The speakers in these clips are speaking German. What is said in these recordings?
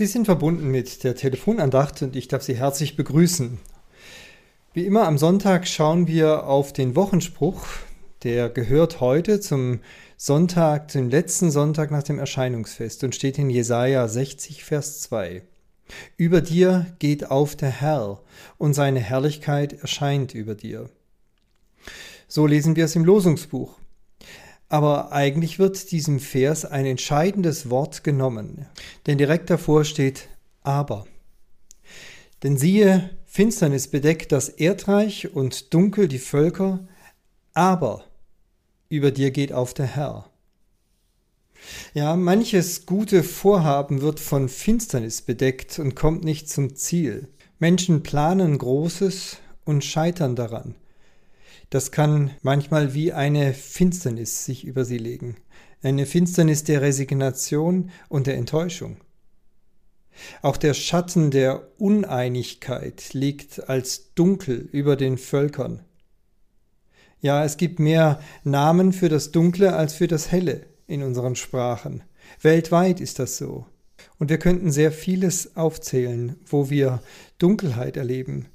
Sie sind verbunden mit der Telefonandacht und ich darf Sie herzlich begrüßen. Wie immer am Sonntag schauen wir auf den Wochenspruch, der gehört heute zum Sonntag, zum letzten Sonntag nach dem Erscheinungsfest und steht in Jesaja 60, Vers 2. Über dir geht auf der Herr und seine Herrlichkeit erscheint über dir. So lesen wir es im Losungsbuch. Aber eigentlich wird diesem Vers ein entscheidendes Wort genommen, denn direkt davor steht aber. Denn siehe, Finsternis bedeckt das Erdreich und dunkel die Völker, aber über dir geht auf der Herr. Ja, manches gute Vorhaben wird von Finsternis bedeckt und kommt nicht zum Ziel. Menschen planen Großes und scheitern daran. Das kann manchmal wie eine Finsternis sich über sie legen, eine Finsternis der Resignation und der Enttäuschung. Auch der Schatten der Uneinigkeit liegt als dunkel über den Völkern. Ja, es gibt mehr Namen für das Dunkle als für das Helle in unseren Sprachen. Weltweit ist das so. Und wir könnten sehr vieles aufzählen, wo wir Dunkelheit erleben,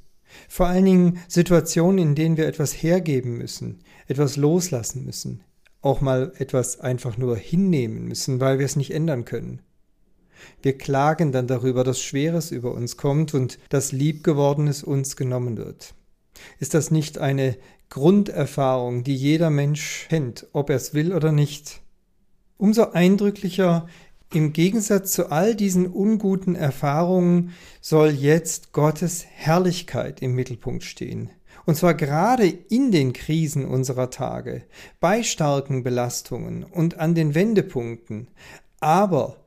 vor allen Dingen Situationen, in denen wir etwas hergeben müssen, etwas loslassen müssen, auch mal etwas einfach nur hinnehmen müssen, weil wir es nicht ändern können. Wir klagen dann darüber, dass Schweres über uns kommt und dass Liebgewordenes uns genommen wird. Ist das nicht eine Grunderfahrung, die jeder Mensch kennt, ob er es will oder nicht? Umso eindrücklicher im Gegensatz zu all diesen unguten Erfahrungen soll jetzt Gottes Herrlichkeit im Mittelpunkt stehen. Und zwar gerade in den Krisen unserer Tage, bei starken Belastungen und an den Wendepunkten. Aber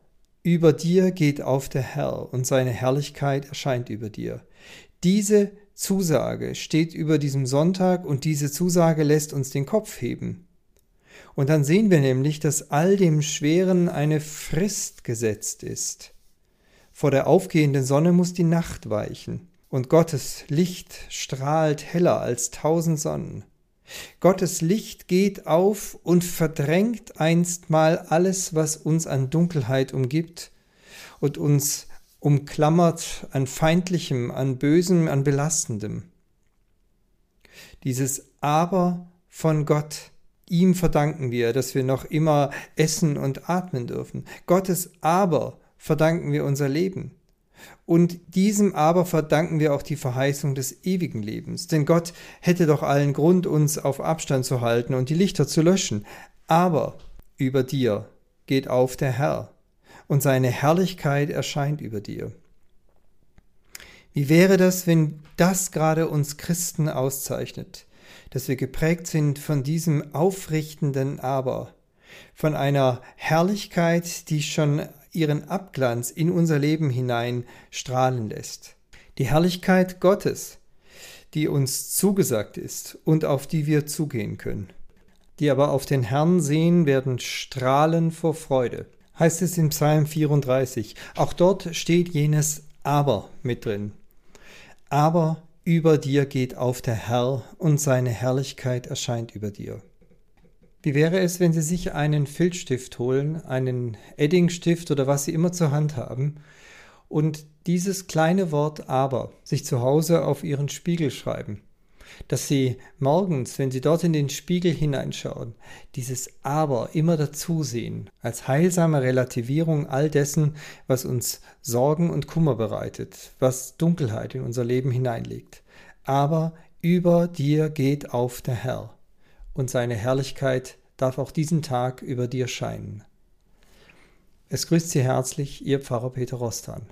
über dir geht auf der Herr und seine Herrlichkeit erscheint über dir. Diese Zusage steht über diesem Sonntag und diese Zusage lässt uns den Kopf heben. Und dann sehen wir nämlich, dass all dem Schweren eine Frist gesetzt ist. Vor der aufgehenden Sonne muss die Nacht weichen, und Gottes Licht strahlt heller als tausend Sonnen. Gottes Licht geht auf und verdrängt einstmal alles, was uns an Dunkelheit umgibt und uns umklammert an Feindlichem, an Bösem, an Belastendem. Dieses Aber von Gott Ihm verdanken wir, dass wir noch immer essen und atmen dürfen. Gottes Aber verdanken wir unser Leben. Und diesem Aber verdanken wir auch die Verheißung des ewigen Lebens. Denn Gott hätte doch allen Grund, uns auf Abstand zu halten und die Lichter zu löschen. Aber über dir geht auf der Herr, und seine Herrlichkeit erscheint über dir. Wie wäre das, wenn das gerade uns Christen auszeichnet? dass wir geprägt sind von diesem aufrichtenden Aber, von einer Herrlichkeit, die schon ihren Abglanz in unser Leben hinein strahlen lässt. Die Herrlichkeit Gottes, die uns zugesagt ist und auf die wir zugehen können. Die aber auf den Herrn sehen, werden strahlen vor Freude. Heißt es im Psalm 34. Auch dort steht jenes Aber mit drin. Aber über dir geht auf der Herr und seine Herrlichkeit erscheint über dir. Wie wäre es, wenn Sie sich einen Filzstift holen, einen Eddingstift oder was Sie immer zur Hand haben und dieses kleine Wort aber sich zu Hause auf Ihren Spiegel schreiben? dass sie morgens, wenn sie dort in den Spiegel hineinschauen, dieses Aber immer dazu sehen, als heilsame Relativierung all dessen, was uns Sorgen und Kummer bereitet, was Dunkelheit in unser Leben hineinlegt. Aber über dir geht auf der Herr, und seine Herrlichkeit darf auch diesen Tag über dir scheinen. Es grüßt Sie herzlich, Ihr Pfarrer Peter Rostan.